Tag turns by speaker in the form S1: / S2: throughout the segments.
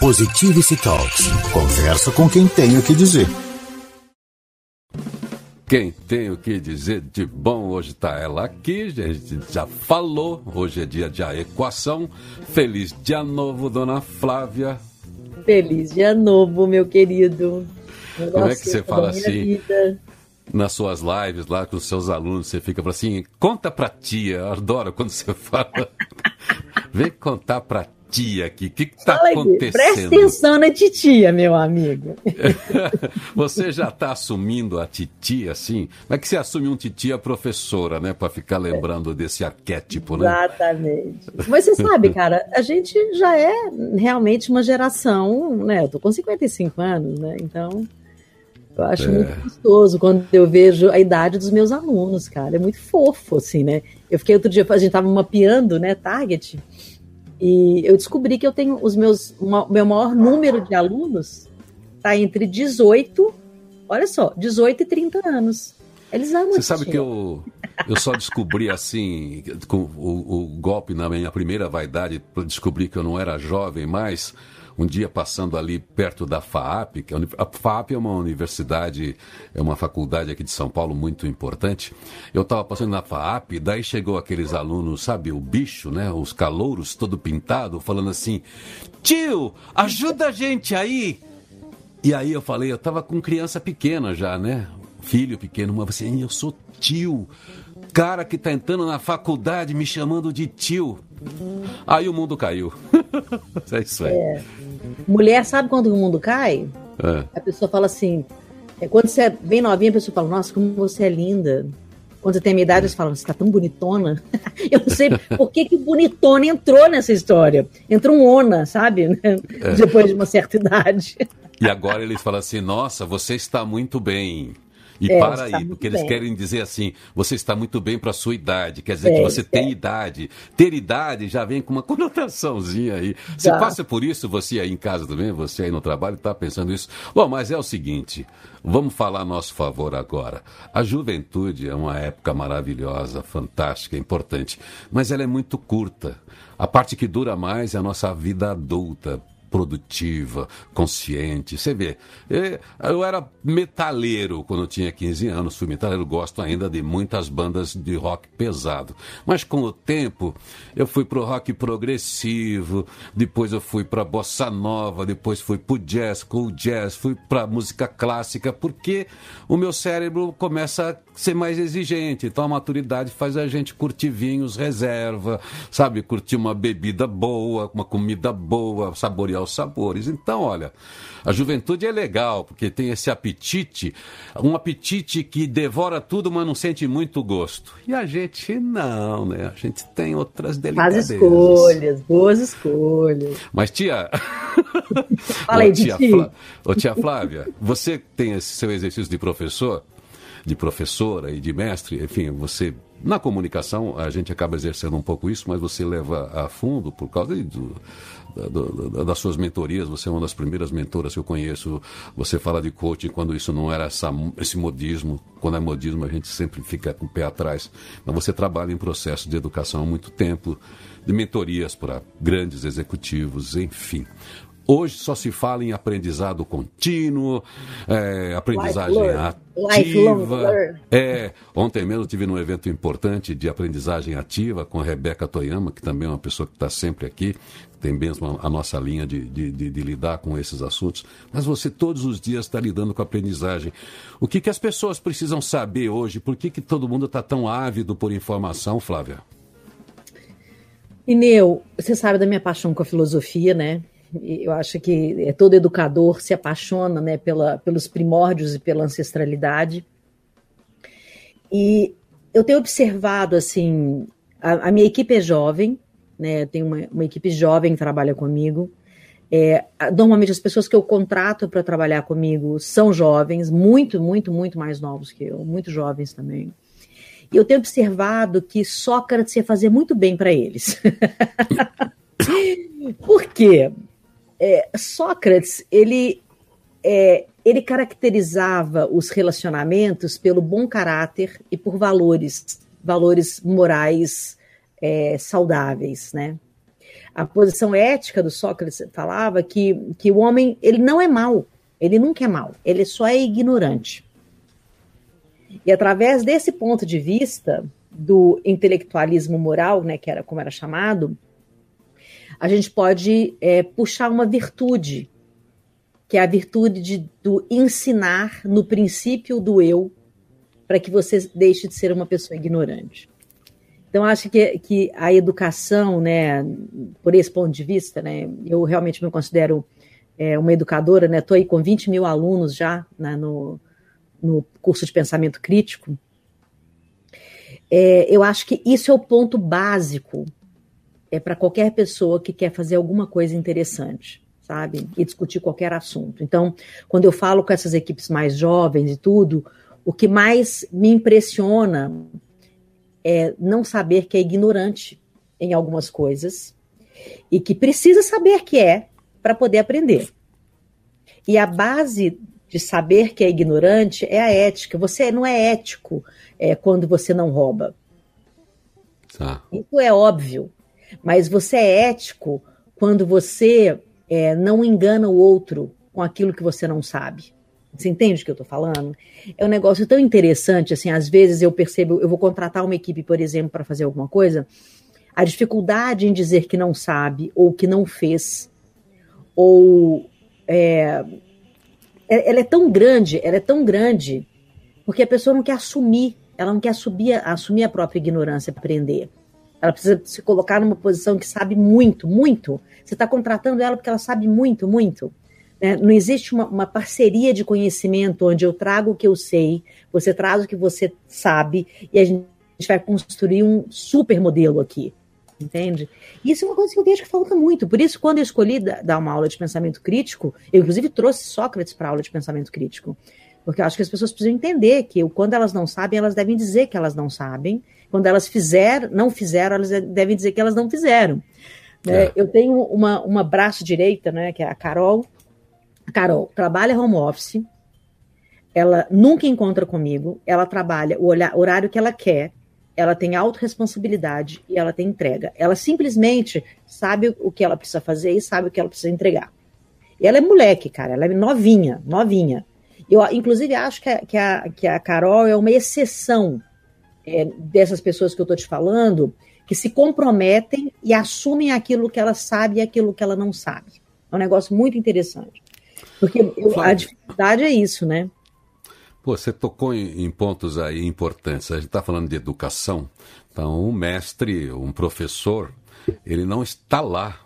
S1: Positivity Talks. Conversa com quem tem o que dizer.
S2: Quem tem o que dizer de bom hoje está ela aqui, a gente já falou. Hoje é dia de a equação. Feliz dia novo, dona Flávia.
S3: Feliz dia novo, meu querido.
S2: Como é que você fala assim? Vida. Nas suas lives lá com os seus alunos, você fica assim, conta pra tia. Eu adoro quando você fala. Vem contar pra titia aqui. O que está acontecendo?
S3: Presta atenção na titia, meu amigo.
S2: você já está assumindo a titia, assim? Como é que você assume um titia professora, né? Para ficar lembrando desse arquétipo, né?
S3: Exatamente. Mas você sabe, cara, a gente já é realmente uma geração, né? Eu tô com 55 anos, né? Então. Eu acho é. muito gostoso quando eu vejo a idade dos meus alunos, cara. É muito fofo, assim, né? Eu fiquei outro dia, a gente tava mapeando, né, Target, e eu descobri que eu tenho os meus, uma, meu maior número de alunos está entre 18, olha só, 18 e 30 anos. Eles amam
S2: Você sabe que eu, eu só descobri assim, com o, o golpe na minha primeira vaidade, descobri que eu não era jovem mais um dia passando ali perto da FAAP, que é a FAAP é uma universidade, é uma faculdade aqui de São Paulo muito importante. Eu estava passando na FAAP, daí chegou aqueles alunos, sabe, o bicho, né, os calouros, todo pintado, falando assim: "Tio, ajuda a gente aí". E aí eu falei, eu estava com criança pequena já, né? Filho pequeno, mas assim, eu sou tio cara que tá entrando na faculdade me chamando de tio. Aí o mundo caiu. é isso aí. É.
S3: Mulher, sabe quando o mundo cai? É. A pessoa fala assim. É, quando você é bem novinha, a pessoa fala, nossa, como você é linda. Quando você tem minha idade, você fala, você tá tão bonitona. Eu não sei por que, que bonitona entrou nessa história. Entrou um ona, sabe? É. Depois de uma certa idade.
S2: E agora eles falam assim, nossa, você está muito bem. E é, para aí, porque eles querem dizer assim: você está muito bem para a sua idade, quer dizer é, que você tem é. idade. Ter idade já vem com uma conotaçãozinha aí. Você passa por isso, você aí em casa também, você aí no trabalho, está pensando isso. Bom, mas é o seguinte: vamos falar a nosso favor agora. A juventude é uma época maravilhosa, fantástica, importante, mas ela é muito curta. A parte que dura mais é a nossa vida adulta produtiva, consciente. Você vê, eu era metaleiro quando eu tinha 15 anos, fui metaleiro, gosto ainda de muitas bandas de rock pesado. Mas com o tempo, eu fui pro rock progressivo, depois eu fui pra bossa nova, depois fui pro jazz, cool jazz, fui pra música clássica, porque o meu cérebro começa a ser mais exigente. Então a maturidade faz a gente curtir vinhos reserva, sabe, curtir uma bebida boa, uma comida boa, saborear aos sabores. Então, olha, a juventude é legal, porque tem esse apetite, um apetite que devora tudo, mas não sente muito gosto. E a gente não, né? A gente tem outras delicadezas.
S3: Faz escolhas, boas escolhas.
S2: Mas, tia.
S3: Fala aí, tia, Flá...
S2: Ô, tia Flávia, você tem esse seu exercício de professor, de professora e de mestre, enfim, você na comunicação, a gente acaba exercendo um pouco isso, mas você leva a fundo por causa do, do, das suas mentorias. Você é uma das primeiras mentoras que eu conheço. Você fala de coaching quando isso não era essa, esse modismo. Quando é modismo, a gente sempre fica com o pé atrás. Mas você trabalha em processo de educação há muito tempo, de mentorias para grandes executivos, enfim. Hoje só se fala em aprendizado contínuo, é, aprendizagem ativa. É, ontem mesmo tive num evento importante de aprendizagem ativa com a Rebeca Toyama, que também é uma pessoa que está sempre aqui, tem mesmo a nossa linha de, de, de, de, lidar com esses assuntos. Mas você todos os dias está lidando com a aprendizagem. O que, que as pessoas precisam saber hoje? Por que, que todo mundo está tão ávido por informação, Flávia?
S3: Ineu, você sabe da minha paixão com a filosofia, né? Eu acho que é, todo educador se apaixona né, pela, pelos primórdios e pela ancestralidade. E eu tenho observado, assim, a, a minha equipe é jovem, né, tem uma, uma, equipe jovem que trabalha comigo. É, normalmente as pessoas que eu contrato para trabalhar comigo são jovens, muito, muito, muito mais novos que eu, muito jovens também. E eu tenho observado que Sócrates ia fazer muito bem para eles. Por quê? É, Sócrates ele é, ele caracterizava os relacionamentos pelo bom caráter e por valores valores morais é, saudáveis, né? a posição ética do Sócrates falava que, que o homem ele não é mau, ele nunca é mau, ele só é ignorante. E através desse ponto de vista do intelectualismo moral, né, que era como era chamado, a gente pode é, puxar uma virtude, que é a virtude de, do ensinar no princípio do eu, para que você deixe de ser uma pessoa ignorante. Então, acho que, que a educação, né, por esse ponto de vista, né, eu realmente me considero é, uma educadora, né, estou aí com 20 mil alunos já né, no, no curso de pensamento crítico. É, eu acho que isso é o ponto básico é para qualquer pessoa que quer fazer alguma coisa interessante, sabe? E discutir qualquer assunto. Então, quando eu falo com essas equipes mais jovens e tudo, o que mais me impressiona é não saber que é ignorante em algumas coisas e que precisa saber que é para poder aprender. E a base de saber que é ignorante é a ética. Você não é ético é, quando você não rouba. Tá. Isso é óbvio. Mas você é ético quando você é, não engana o outro com aquilo que você não sabe. Você entende o que eu estou falando? É um negócio tão interessante, assim, às vezes eu percebo, eu vou contratar uma equipe, por exemplo, para fazer alguma coisa, a dificuldade em dizer que não sabe, ou que não fez, ou é, é ela é tão grande, ela é tão grande, porque a pessoa não quer assumir, ela não quer assumir, assumir a própria ignorância para aprender. Ela precisa se colocar numa posição que sabe muito, muito. Você está contratando ela porque ela sabe muito, muito. Né? Não existe uma, uma, parceria de conhecimento onde eu trago o que eu sei, você traz o que você sabe, e a gente vai construir um super modelo aqui. Entende? Isso é uma coisa que eu vejo que falta muito. Por isso, quando eu escolhi dar uma aula de pensamento crítico, eu inclusive trouxe Sócrates para aula de pensamento crítico. Porque eu acho que as pessoas precisam entender que quando elas não sabem, elas devem dizer que elas não sabem. Quando elas fizeram, não fizeram, elas devem dizer que elas não fizeram. Né? É. Eu tenho uma, uma braço direita, né, que é a Carol, Carol trabalha home office, ela nunca encontra comigo, ela trabalha o horário que ela quer, ela tem autorresponsabilidade e ela tem entrega. Ela simplesmente sabe o que ela precisa fazer e sabe o que ela precisa entregar. E ela é moleque, cara, ela é novinha, novinha. Eu, inclusive, acho que a, que a, que a Carol é uma exceção é, dessas pessoas que eu estou te falando, que se comprometem e assumem aquilo que ela sabe e aquilo que ela não sabe. É um negócio muito interessante. Porque eu, a dificuldade é isso, né?
S2: Pô, você tocou em, em pontos aí importantes. A gente está falando de educação. Então, um mestre, um professor, ele não está lá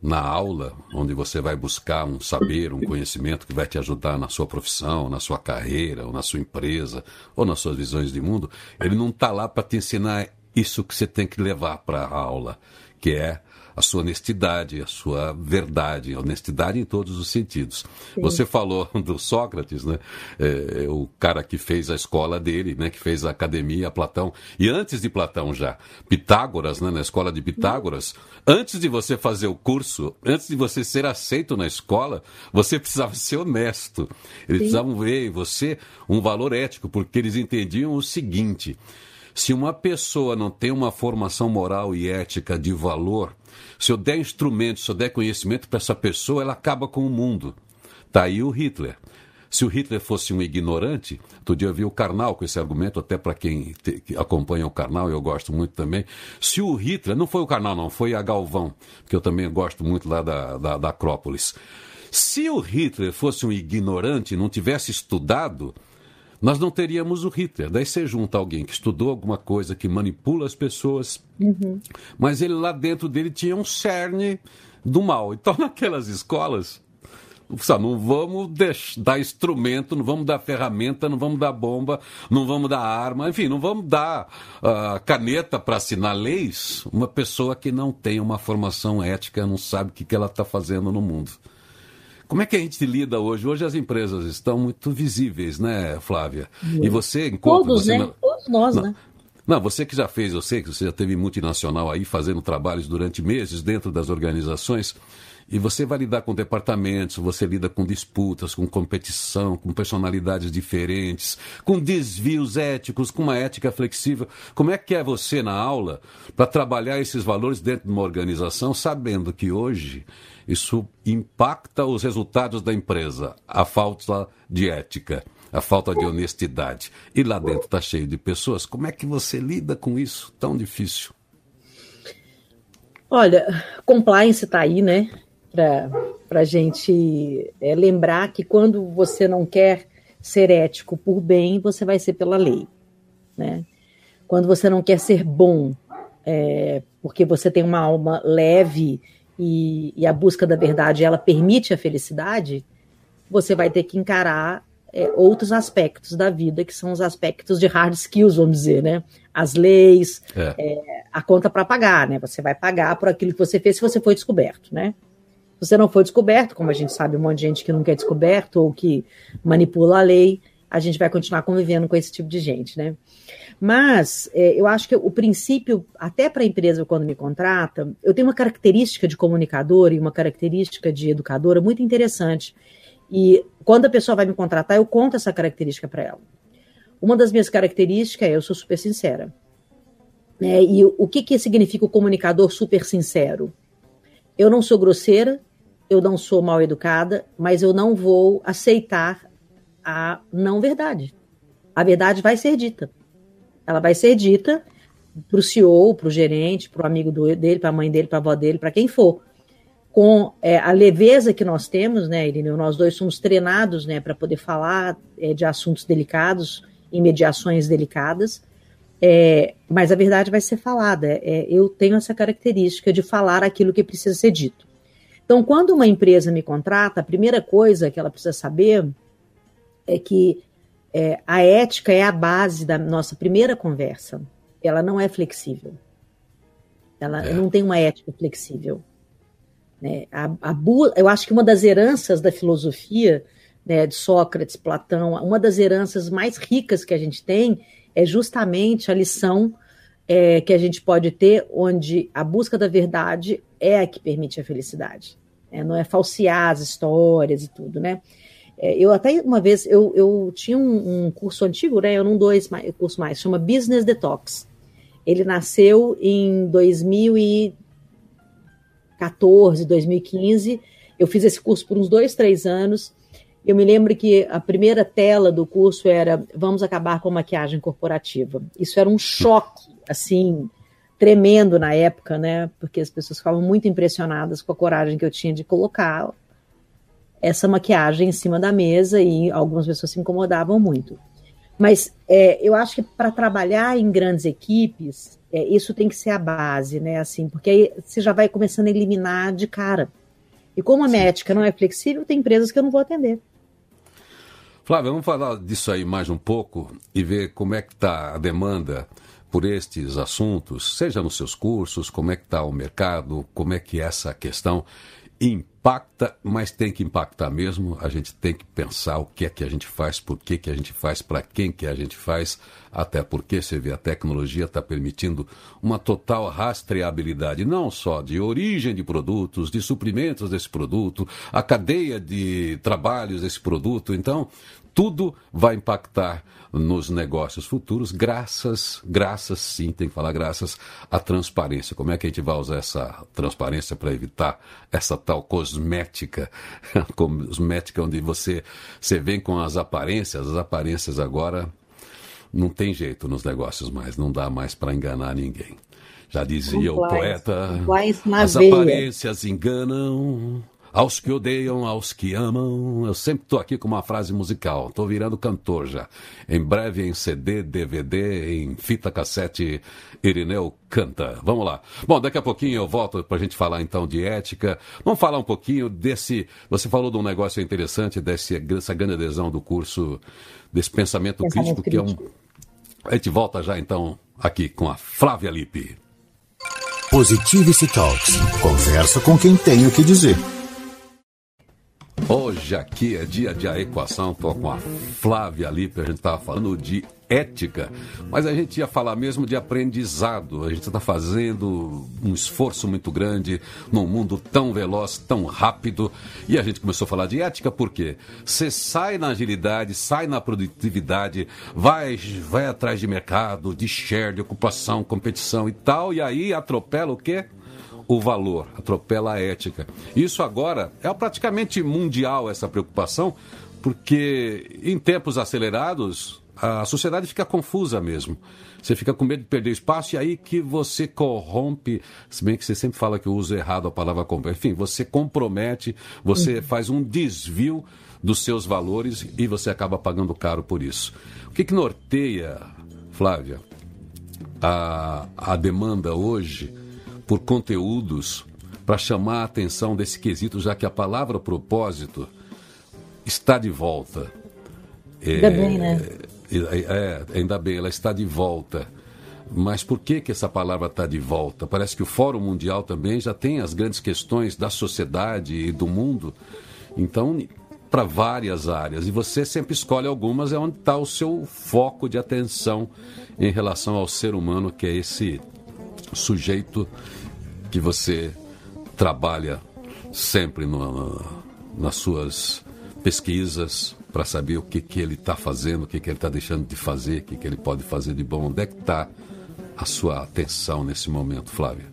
S2: na aula, onde você vai buscar um saber, um conhecimento que vai te ajudar na sua profissão, na sua carreira, ou na sua empresa, ou nas suas visões de mundo, ele não está lá para te ensinar isso que você tem que levar para a aula, que é a sua honestidade, a sua verdade, honestidade em todos os sentidos. Sim. Você falou do Sócrates, né? É, é, o cara que fez a escola dele, né? Que fez a academia, Platão. E antes de Platão já, Pitágoras, né? Na escola de Pitágoras, antes de você fazer o curso, antes de você ser aceito na escola, você precisava ser honesto. Eles Sim. precisavam ver em você um valor ético, porque eles entendiam o seguinte. Se uma pessoa não tem uma formação moral e ética de valor, se eu der instrumento, se eu der conhecimento para essa pessoa, ela acaba com o mundo. Está aí o Hitler. Se o Hitler fosse um ignorante, outro dia eu vi o Karnal com esse argumento, até para quem te, que acompanha o Karnal, eu gosto muito também. Se o Hitler, não foi o Karnal, não, foi a Galvão, que eu também gosto muito lá da, da, da Acrópolis. Se o Hitler fosse um ignorante, não tivesse estudado, nós não teríamos o Hitler. Daí você junta alguém que estudou alguma coisa, que manipula as pessoas, uhum. mas ele lá dentro dele tinha um cerne do mal. Então, naquelas escolas, não vamos dar instrumento, não vamos dar ferramenta, não vamos dar bomba, não vamos dar arma, enfim, não vamos dar uh, caneta para assinar leis uma pessoa que não tem uma formação ética, não sabe o que, que ela está fazendo no mundo. Como é que a gente lida hoje? Hoje as empresas estão muito visíveis, né, Flávia? E você encontra.
S3: Todos,
S2: você
S3: né? Não... Todos nós,
S2: não.
S3: né?
S2: Não, você que já fez, eu sei que você já teve multinacional aí fazendo trabalhos durante meses dentro das organizações. E você vai lidar com departamentos, você lida com disputas, com competição, com personalidades diferentes, com desvios éticos, com uma ética flexível. Como é que é você na aula para trabalhar esses valores dentro de uma organização, sabendo que hoje isso impacta os resultados da empresa, a falta de ética, a falta de honestidade. E lá dentro está cheio de pessoas. Como é que você lida com isso tão difícil?
S3: Olha, compliance está aí, né? Para a gente é, lembrar que quando você não quer ser ético por bem, você vai ser pela lei. Né? Quando você não quer ser bom, é, porque você tem uma alma leve e, e, a busca da verdade ela permite a felicidade, você vai ter que encarar é, outros aspectos da vida, que são os aspectos de hard skills, vamos dizer, né? As leis, é. É, a conta para pagar, né? Você vai pagar por aquilo que você fez se você foi descoberto, né? Você não foi descoberto, como a gente sabe, um monte de gente que nunca é descoberto ou que manipula a lei, a gente vai continuar convivendo com esse tipo de gente, né? Mas é, eu acho que o princípio, até para a empresa quando me contrata, eu tenho uma característica de comunicador e uma característica de educadora muito interessante. E quando a pessoa vai me contratar, eu conto essa característica para ela. Uma das minhas características é eu sou super sincera. Né? E o que, que significa o comunicador super sincero? Eu não sou grosseira, eu não sou mal educada, mas eu não vou aceitar a não verdade. A verdade vai ser dita. Ela vai ser dita para o CEO, para o gerente, para o amigo do, dele, para a mãe dele, para a avó dele, para quem for. Com é, a leveza que nós temos, né, Irineu? Nós dois somos treinados né, para poder falar é, de assuntos delicados, em mediações delicadas. É, mas a verdade vai ser falada. É, eu tenho essa característica de falar aquilo que precisa ser dito. Então, quando uma empresa me contrata, a primeira coisa que ela precisa saber é que é, a ética é a base da nossa primeira conversa. Ela não é flexível. Ela é. não tem uma ética flexível. Né? A, a, eu acho que uma das heranças da filosofia né, de Sócrates, Platão, uma das heranças mais ricas que a gente tem é justamente a lição é, que a gente pode ter, onde a busca da verdade é a que permite a felicidade. Né? Não é falsear as histórias e tudo, né? É, eu até uma vez, eu, eu tinha um, um, curso antigo, né? Eu não dou esse curso mais, chama Business Detox. Ele nasceu em 2014, 2015. Eu fiz esse curso por uns dois, três anos. Eu me lembro que a primeira tela do curso era Vamos acabar com a maquiagem corporativa. Isso era um choque, assim, tremendo na época, né? Porque as pessoas ficavam muito impressionadas com a coragem que eu tinha de colocar essa maquiagem em cima da mesa e algumas pessoas se incomodavam muito. Mas é, eu acho que para trabalhar em grandes equipes, é, isso tem que ser a base, né? Assim, porque aí você já vai começando a eliminar de cara. E como a médica não é flexível, tem empresas que eu não vou atender.
S2: Flávia, vamos falar disso aí mais um pouco e ver como é que está a demanda por estes assuntos, seja nos seus cursos, como é que está o mercado, como é que é essa questão impacta, mas tem que impactar mesmo. A gente tem que pensar o que é que a gente faz, por que, que a gente faz, para quem que a gente faz, até porque você vê a tecnologia está permitindo uma total rastreabilidade, não só de origem de produtos, de suprimentos desse produto, a cadeia de trabalhos desse produto. Então, tudo vai impactar nos negócios futuros, graças, graças sim, tem que falar graças à transparência. Como é que a gente vai usar essa transparência para evitar essa tal cosmética, cosmética onde você, você vem com as aparências, as aparências agora não tem jeito nos negócios mais, não dá mais para enganar ninguém. Já dizia o poeta, as aparências enganam, aos que odeiam, aos que amam. Eu sempre estou aqui com uma frase musical. Estou virando cantor já. Em breve em CD, DVD, em fita cassete, Irineu canta. Vamos lá. Bom, daqui a pouquinho eu volto para a gente falar então de ética. Vamos falar um pouquinho desse. Você falou de um negócio interessante, desse, dessa grande adesão do curso, desse pensamento, pensamento crítico, crítico, que é um. A gente volta já então aqui com a Flávia Lippe.
S1: Positivity Talks. Conversa com quem tem o que dizer.
S2: Hoje aqui é dia de a equação, tô com a Flávia Lippe, a gente estava falando de ética, mas a gente ia falar mesmo de aprendizado. A gente está fazendo um esforço muito grande num mundo tão veloz, tão rápido, e a gente começou a falar de ética porque você sai na agilidade, sai na produtividade, vai, vai atrás de mercado, de share, de ocupação, competição e tal, e aí atropela o quê? O valor, atropela a ética. Isso agora é praticamente mundial essa preocupação, porque em tempos acelerados a sociedade fica confusa mesmo. Você fica com medo de perder espaço e aí que você corrompe, se bem que você sempre fala que eu uso errado a palavra corrompe, enfim, você compromete, você uhum. faz um desvio dos seus valores e você acaba pagando caro por isso. O que, que norteia, Flávia, a, a demanda hoje por conteúdos para chamar a atenção desse quesito, já que a palavra propósito está de volta.
S3: Ainda é, bem, né?
S2: É, ainda bem, ela está de volta. Mas por que, que essa palavra está de volta? Parece que o Fórum Mundial também já tem as grandes questões da sociedade e do mundo. Então, para várias áreas. E você sempre escolhe algumas, é onde está o seu foco de atenção em relação ao ser humano, que é esse sujeito que você trabalha sempre no, nas suas pesquisas para saber o que, que ele está fazendo, o que, que ele está deixando de fazer, o que, que ele pode fazer de bom. Onde é que está a sua atenção nesse momento, Flávia?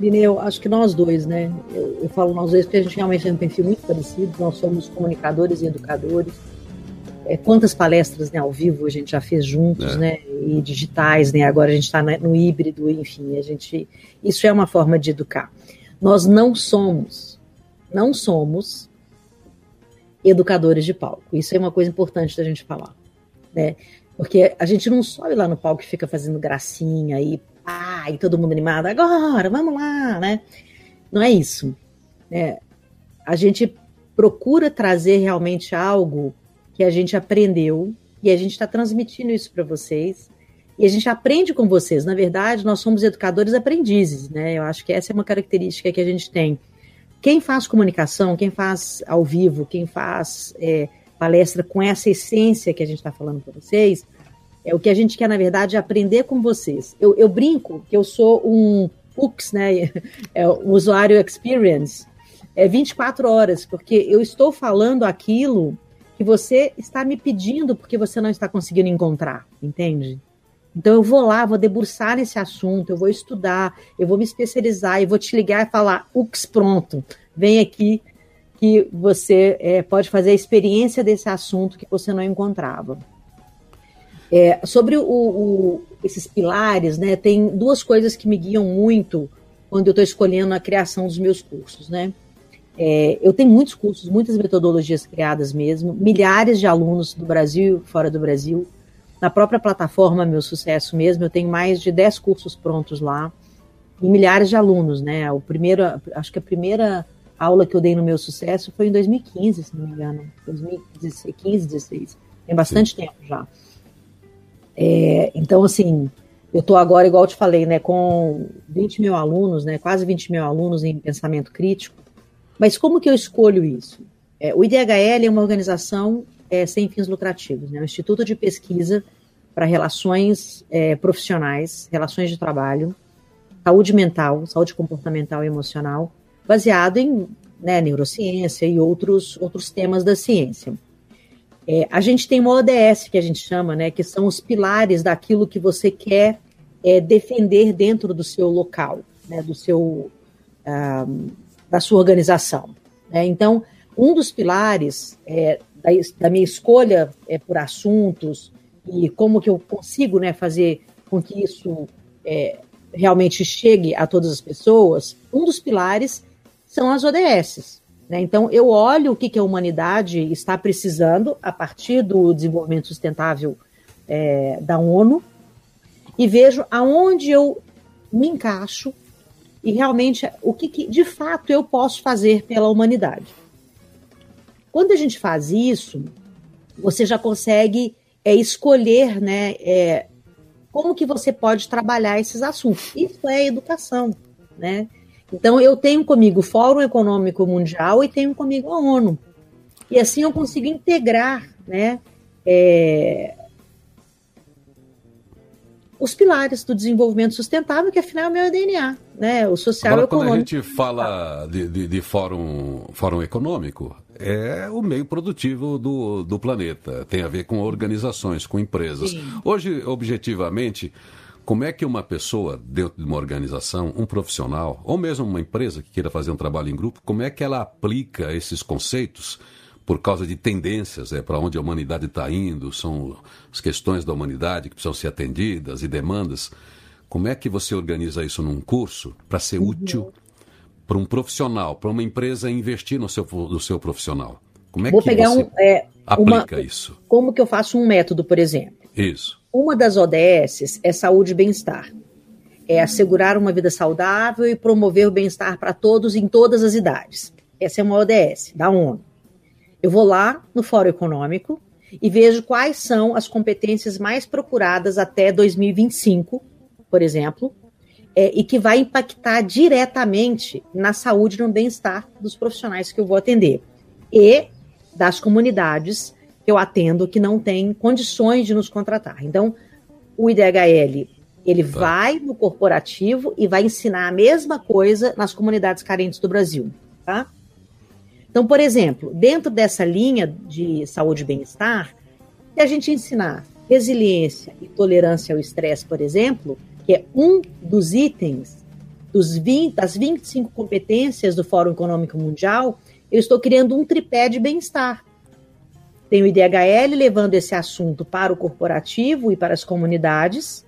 S3: Lineu, acho que nós dois, né? Eu, eu, falo nós dois porque a gente realmente tem um perfil muito parecido. Nós somos comunicadores e educadores. É, quantas palestras né, ao vivo a gente já fez juntos, é. né? E digitais, né? Agora a gente está no híbrido, enfim, a gente. Isso é uma forma de educar. Nós não somos, não somos educadores de palco. Isso é uma coisa importante da gente falar, né? Porque a gente não sobe lá no palco e fica fazendo gracinha e ah, e todo mundo animado, agora, vamos lá, né? Não é isso. Né? A gente procura trazer realmente algo que a gente aprendeu e a gente está transmitindo isso para vocês. E a gente aprende com vocês. Na verdade, nós somos educadores aprendizes, né? Eu acho que essa é uma característica que a gente tem. Quem faz comunicação, quem faz ao vivo, quem faz é, palestra com essa essência que a gente está falando para vocês, é o que a gente quer, na verdade, aprender com vocês. Eu, eu brinco que eu sou um UX, né? É, um usuário experience. É 24 horas, porque eu estou falando aquilo que você está me pedindo porque você não está conseguindo encontrar, entende? Então eu vou lá, vou debruçar nesse assunto, eu vou estudar, eu vou me especializar e vou te ligar e falar, ux, pronto, vem aqui que você é, pode fazer a experiência desse assunto que você não encontrava. É, sobre o, o, esses pilares, né, tem duas coisas que me guiam muito quando eu estou escolhendo a criação dos meus cursos, né? É, eu tenho muitos cursos, muitas metodologias criadas mesmo, milhares de alunos do Brasil e fora do Brasil, na própria plataforma Meu Sucesso mesmo, eu tenho mais de 10 cursos prontos lá e milhares de alunos, né? O primeiro, acho que a primeira aula que eu dei no Meu Sucesso foi em 2015, se não me engano, 2015, 16. Tem bastante Sim. tempo já. É, então, assim, eu estou agora, igual eu te falei, né, com 20 mil alunos, né, quase 20 mil alunos em pensamento crítico. Mas como que eu escolho isso? É, o IDHL é uma organização é, sem fins lucrativos, né? O Instituto de Pesquisa para Relações é, Profissionais, Relações de Trabalho, Saúde Mental, Saúde Comportamental e Emocional, baseado em né, neurociência e outros, outros temas da ciência. É, a gente tem uma ODS que a gente chama, né, que são os pilares daquilo que você quer é, defender dentro do seu local, né, do seu, ah, da sua organização. Né? Então, um dos pilares é, da, da minha escolha é, por assuntos e como que eu consigo né, fazer com que isso é, realmente chegue a todas as pessoas, um dos pilares são as ODS. Né? Então, eu olho o que, que a humanidade está precisando a partir do desenvolvimento sustentável é, da ONU e vejo aonde eu me encaixo e realmente o que, que de fato eu posso fazer pela humanidade. Quando a gente faz isso, você já consegue é, escolher né, é, como que você pode trabalhar esses assuntos. Isso é educação, né? Então eu tenho comigo o Fórum Econômico Mundial e tenho comigo a ONU. E assim eu consigo integrar né, é, os pilares do desenvolvimento sustentável, que afinal é o meu DNA, né? O social
S2: Agora,
S3: econômico.
S2: Quando a gente fala de, de, de fórum, fórum econômico, é o meio produtivo do, do planeta. Tem a ver com organizações, com empresas. Sim. Hoje, objetivamente, como é que uma pessoa, dentro de uma organização, um profissional, ou mesmo uma empresa que queira fazer um trabalho em grupo, como é que ela aplica esses conceitos por causa de tendências, é para onde a humanidade está indo, são as questões da humanidade que precisam ser atendidas e demandas. Como é que você organiza isso num curso para ser uhum. útil para um profissional, para uma empresa investir no seu, no seu profissional? Como é
S3: Vou
S2: que
S3: pegar
S2: você
S3: um, é,
S2: aplica
S3: uma,
S2: isso?
S3: Como que eu faço um método, por exemplo?
S2: Isso.
S3: Uma das ODS é saúde e bem-estar. É assegurar uma vida saudável e promover o bem-estar para todos em todas as idades. Essa é uma ODS da ONU. Eu vou lá no Fórum Econômico e vejo quais são as competências mais procuradas até 2025, por exemplo, é, e que vai impactar diretamente na saúde e no bem-estar dos profissionais que eu vou atender e das comunidades que eu atendo que não têm condições de nos contratar. Então, o IDHL ele tá. vai no corporativo e vai ensinar a mesma coisa nas comunidades carentes do Brasil, tá? Então, por exemplo, dentro dessa linha de saúde e bem-estar, se a gente ensinar resiliência e tolerância ao estresse, por exemplo, que é um dos itens dos 20, das 25 competências do Fórum Econômico Mundial, eu estou criando um tripé de bem-estar. Tem o IDHL levando esse assunto para o corporativo e para as comunidades,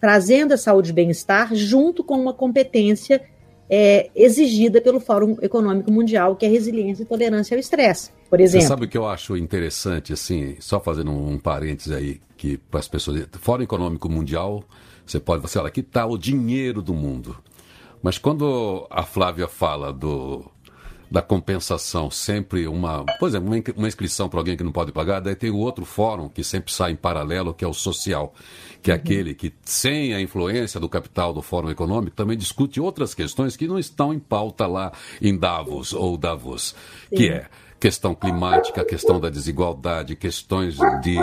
S3: trazendo a saúde e bem-estar junto com uma competência é, exigida pelo Fórum Econômico Mundial, que é resiliência e tolerância ao estresse, por exemplo.
S2: Você sabe o que eu acho interessante, assim, só fazendo um parênteses aí, que para as pessoas. Fórum Econômico Mundial, você pode falar, olha, aqui está o dinheiro do mundo. Mas quando a Flávia fala do da compensação, sempre uma, por exemplo, uma inscrição para alguém que não pode pagar, daí tem o outro fórum que sempre sai em paralelo, que é o social, que é uhum. aquele que, sem a influência do capital do Fórum Econômico, também discute outras questões que não estão em pauta lá em Davos ou Davos, Sim. que é questão climática, questão da desigualdade, questões de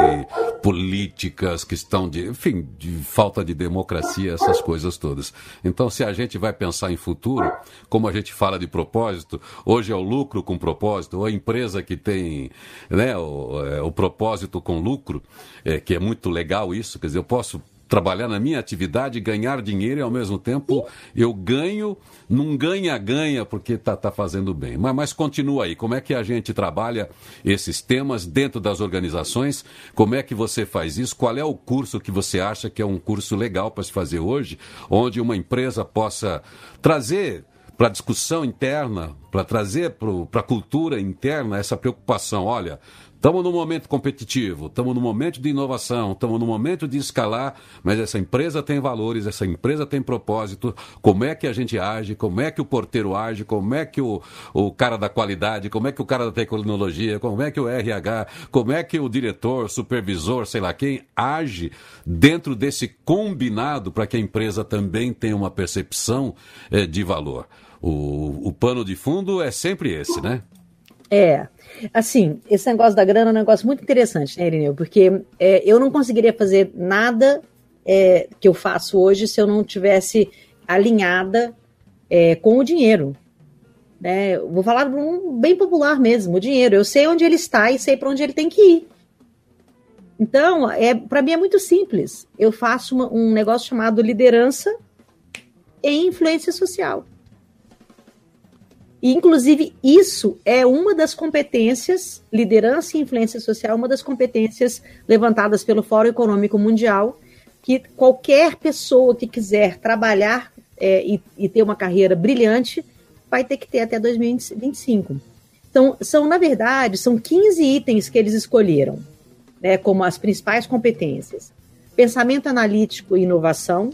S2: políticas, questão de, enfim, de falta de democracia, essas coisas todas. Então, se a gente vai pensar em futuro, como a gente fala de propósito, hoje é o lucro com propósito, ou a empresa que tem né, o, é, o propósito com lucro, é, que é muito legal isso, quer dizer, eu posso trabalhar na minha atividade, ganhar dinheiro e ao mesmo tempo eu ganho, não ganha-ganha porque está tá fazendo bem. Mas, mas continua aí, como é que a gente trabalha esses temas dentro das organizações? Como é que você faz isso? Qual é o curso que você acha que é um curso legal para se fazer hoje, onde uma empresa possa trazer para discussão interna, para trazer para a cultura interna essa preocupação. Olha, Estamos num momento competitivo, estamos num momento de inovação, estamos num momento de escalar, mas essa empresa tem valores, essa empresa tem propósito. Como é que a gente age? Como é que o porteiro age? Como é que o, o cara da qualidade? Como é que o cara da tecnologia? Como é que o RH? Como é que o diretor, supervisor, sei lá quem, age dentro desse combinado para que a empresa também tenha uma percepção eh, de valor? O, o pano de fundo é sempre esse, né?
S3: É. Assim, esse negócio da grana é um negócio muito interessante, né, Irineu? Porque é, eu não conseguiria fazer nada é, que eu faço hoje se eu não tivesse alinhada é, com o dinheiro. Né? Vou falar um bem popular mesmo, o dinheiro. Eu sei onde ele está e sei para onde ele tem que ir. Então, é, para mim é muito simples. Eu faço uma, um negócio chamado liderança e influência social. E, inclusive, isso é uma das competências, liderança e influência social, uma das competências levantadas pelo Fórum Econômico Mundial, que qualquer pessoa que quiser trabalhar é, e, e, ter uma carreira brilhante vai ter que ter até 2025. Então, são, na verdade, são 15 itens que eles escolheram, né, como as principais competências. Pensamento analítico e inovação,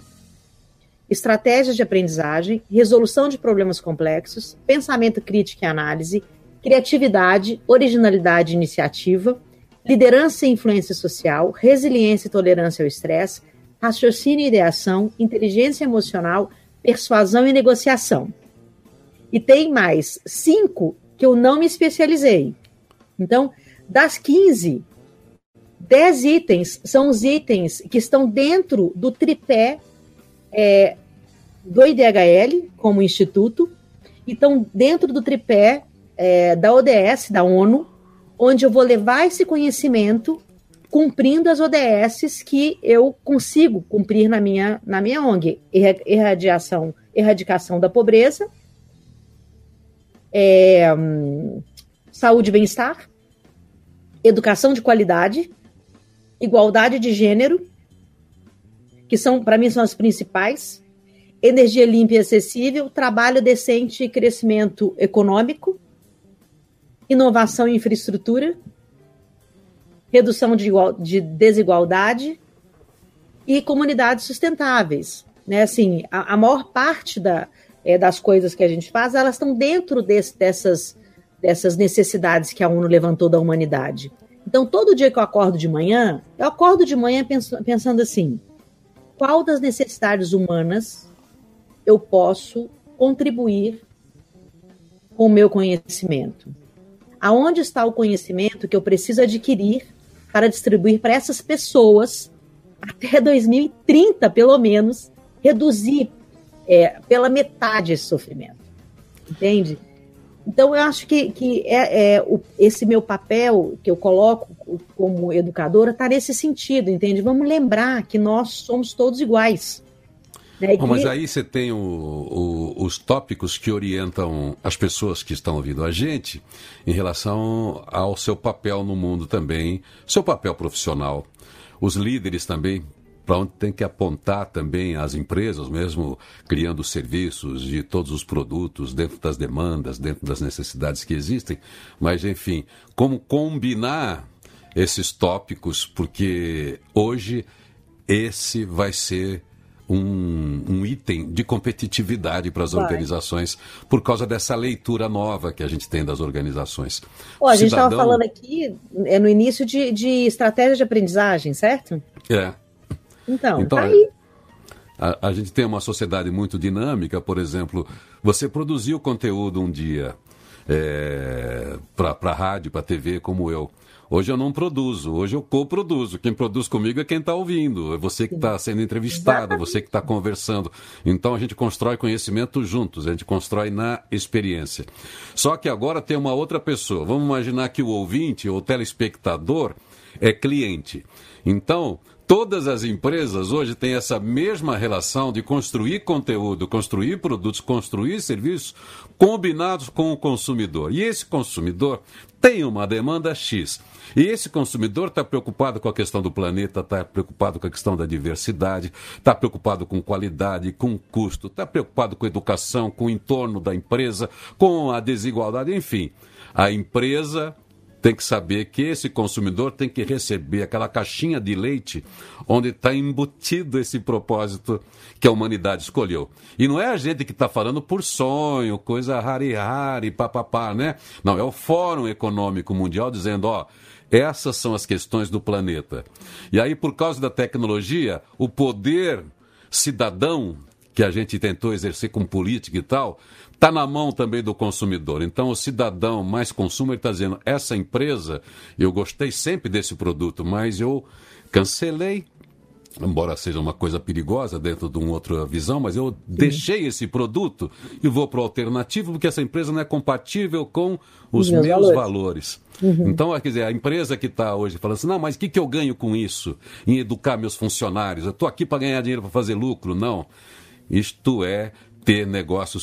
S3: estratégias de aprendizagem, resolução de problemas complexos, pensamento crítico e análise, criatividade, originalidade e iniciativa, liderança e influência social, resiliência e tolerância ao estresse, raciocínio e ideação, inteligência emocional, persuasão e negociação. E tem mais cinco que eu não me especializei. Então, das 15, dez itens são os itens que estão dentro do tripé é, do IDHL, como instituto, e estão dentro do tripé é, da ODS, da ONU, onde eu vou levar esse conhecimento cumprindo as ODSs que eu consigo cumprir na minha, na minha ONG. Erradiação, erradicação da pobreza, é, saúde e bem-estar, educação de qualidade, igualdade de gênero, que são, para mim, são as principais, energia limpa e acessível, trabalho decente e crescimento econômico, inovação e infraestrutura, redução de, de desigualdade e comunidades sustentáveis. Né? Assim, a, a maior parte da, é, das coisas que a gente faz, elas estão dentro desse, dessas, dessas necessidades que a ONU levantou da humanidade. Então, todo dia que eu acordo de manhã, eu acordo de manhã pensando assim: qual das necessidades humanas eu posso contribuir com o meu conhecimento? Aonde está o conhecimento que eu preciso adquirir para distribuir para essas pessoas até 2030, pelo menos, reduzir é, pela metade esse sofrimento? Entende? Então, eu acho que, que é, é o, esse meu papel que eu coloco como educadora está nesse sentido, entende? Vamos lembrar que nós somos todos iguais.
S2: Né? Bom, mas aí você tem o, o, os tópicos que orientam as pessoas que estão ouvindo a gente em relação ao seu papel no mundo também, seu papel profissional. Os líderes também para onde tem que apontar também as empresas, mesmo criando serviços de todos os produtos dentro das demandas, dentro das necessidades que existem. Mas, enfim, como combinar esses tópicos, porque hoje esse vai ser um, um, item de competitividade para as Vai. organizações por causa dessa leitura nova que a gente tem das organizações.
S3: a gente estava falando aqui é no início de, de estratégia de aprendizagem, certo?
S2: É.
S3: Então, então tá aí.
S2: A, a, gente tem uma sociedade muito dinâmica, por exemplo, você produziu conteúdo um dia é, para a rádio, para a TV, como eu. Hoje eu não produzo, hoje eu co-produzo. Quem produz comigo é quem está ouvindo, é você que está sendo entrevistado, é você que está conversando. Então a gente constrói conhecimento juntos, a gente constrói na experiência. Só que agora tem uma outra pessoa. Vamos imaginar que o ouvinte ou telespectador é cliente. Então, Todas as empresas hoje têm essa mesma relação de construir conteúdo, construir produtos, construir serviços combinados com o consumidor. E esse consumidor tem uma demanda X. E esse consumidor está preocupado com a questão do planeta, está preocupado com a questão da diversidade, está preocupado com qualidade, com custo, está preocupado com educação, com o entorno da empresa, com a desigualdade, enfim. A empresa tem que saber que esse consumidor tem que receber aquela caixinha de leite onde está embutido esse propósito que a humanidade escolheu. E não é a gente que está falando por sonho, coisa rari-rari, papapá, né? Não, é o Fórum Econômico Mundial dizendo, ó, essas são as questões do planeta. E aí, por causa da tecnologia, o poder cidadão que a gente tentou exercer com política e tal, está na mão também do consumidor. Então, o cidadão mais consumo está dizendo: essa empresa, eu gostei sempre desse produto, mas eu cancelei. Embora seja uma coisa perigosa dentro de uma outra visão, mas eu deixei esse produto e vou para o alternativo porque essa empresa não é compatível com os meus, meus valores. valores. Uhum. Então, quer dizer, a empresa que está hoje falando assim, não, mas o que, que eu ganho com isso? Em educar meus funcionários? Eu estou aqui para ganhar dinheiro, para fazer lucro? Não. Isto é ter negócio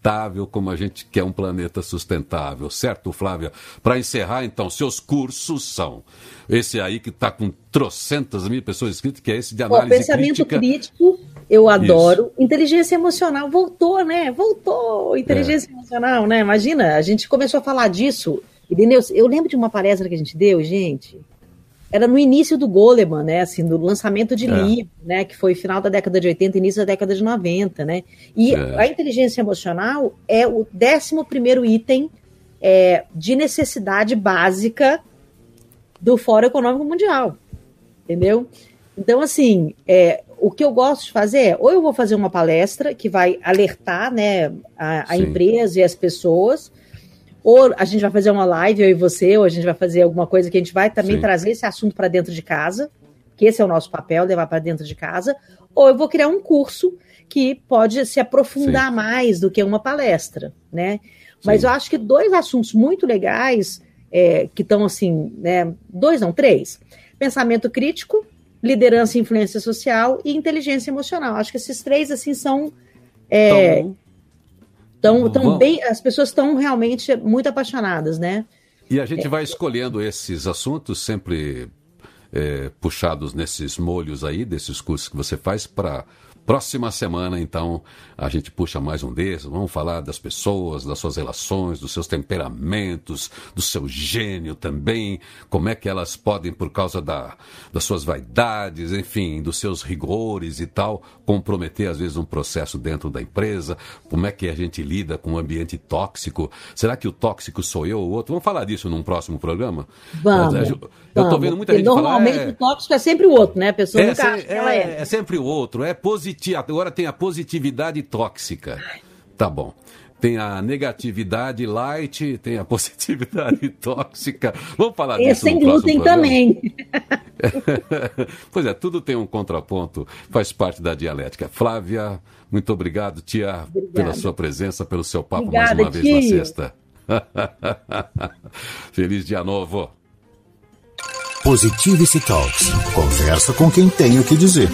S2: sustentável como a gente quer um planeta sustentável, certo, Flávia? Para encerrar, então, seus cursos são esse aí que está com trocentas mil pessoas inscritas, que é esse de análise Pô,
S3: pensamento
S2: crítica.
S3: crítico, eu adoro. Isso. Inteligência emocional voltou, né? Voltou. Inteligência é. emocional, né? Imagina, a gente começou a falar disso. Entendeu? Eu lembro de uma palestra que a gente deu, gente era no início do Goleman, né, assim, do lançamento de é. livro, né, que foi final da década de 80, início da década de 90, né, e é. a inteligência emocional é o 11 primeiro item é, de necessidade básica do Fórum Econômico Mundial, entendeu? Então, assim, é, o que eu gosto de fazer é, ou eu vou fazer uma palestra que vai alertar, né, a, a empresa e as pessoas, ou a gente vai fazer uma live, eu e você, ou a gente vai fazer alguma coisa que a gente vai também Sim. trazer esse assunto para dentro de casa, que esse é o nosso papel, levar para dentro de casa, ou eu vou criar um curso que pode se aprofundar Sim. mais do que uma palestra, né? Mas Sim. eu acho que dois assuntos muito legais, é, que estão assim, né? Dois, não, três. Pensamento crítico, liderança e influência social e inteligência emocional. Acho que esses três, assim, são. É, tão, tão bem, as pessoas estão realmente muito apaixonadas, né?
S2: E a gente é. vai escolhendo esses assuntos sempre é, puxados nesses molhos aí, desses cursos que você faz para Próxima semana, então, a gente puxa mais um desses. Vamos falar das pessoas, das suas relações, dos seus temperamentos, do seu gênio também, como é que elas podem, por causa da, das suas vaidades, enfim, dos seus rigores e tal, comprometer, às vezes, um processo dentro da empresa. Como é que a gente lida com um ambiente tóxico? Será que o tóxico sou eu ou o outro? Vamos falar disso num próximo programa?
S3: Vamos. Eu, eu tô vendo muita gente Normalmente falar, é... o tóxico é sempre o outro, né? A pessoa é, nunca acha que ela é.
S2: É sempre o outro, é positivo agora tem a positividade tóxica. Tá bom. Tem a negatividade light, tem a positividade tóxica. Vamos falar tem disso sem glúten também. pois é, tudo tem um contraponto, faz parte da dialética. Flávia, muito obrigado, tia, Obrigada. pela sua presença, pelo seu papo Obrigada, mais uma tia. vez na sexta. Feliz dia novo.
S1: Positivity Talks. Conversa com quem tem o que dizer.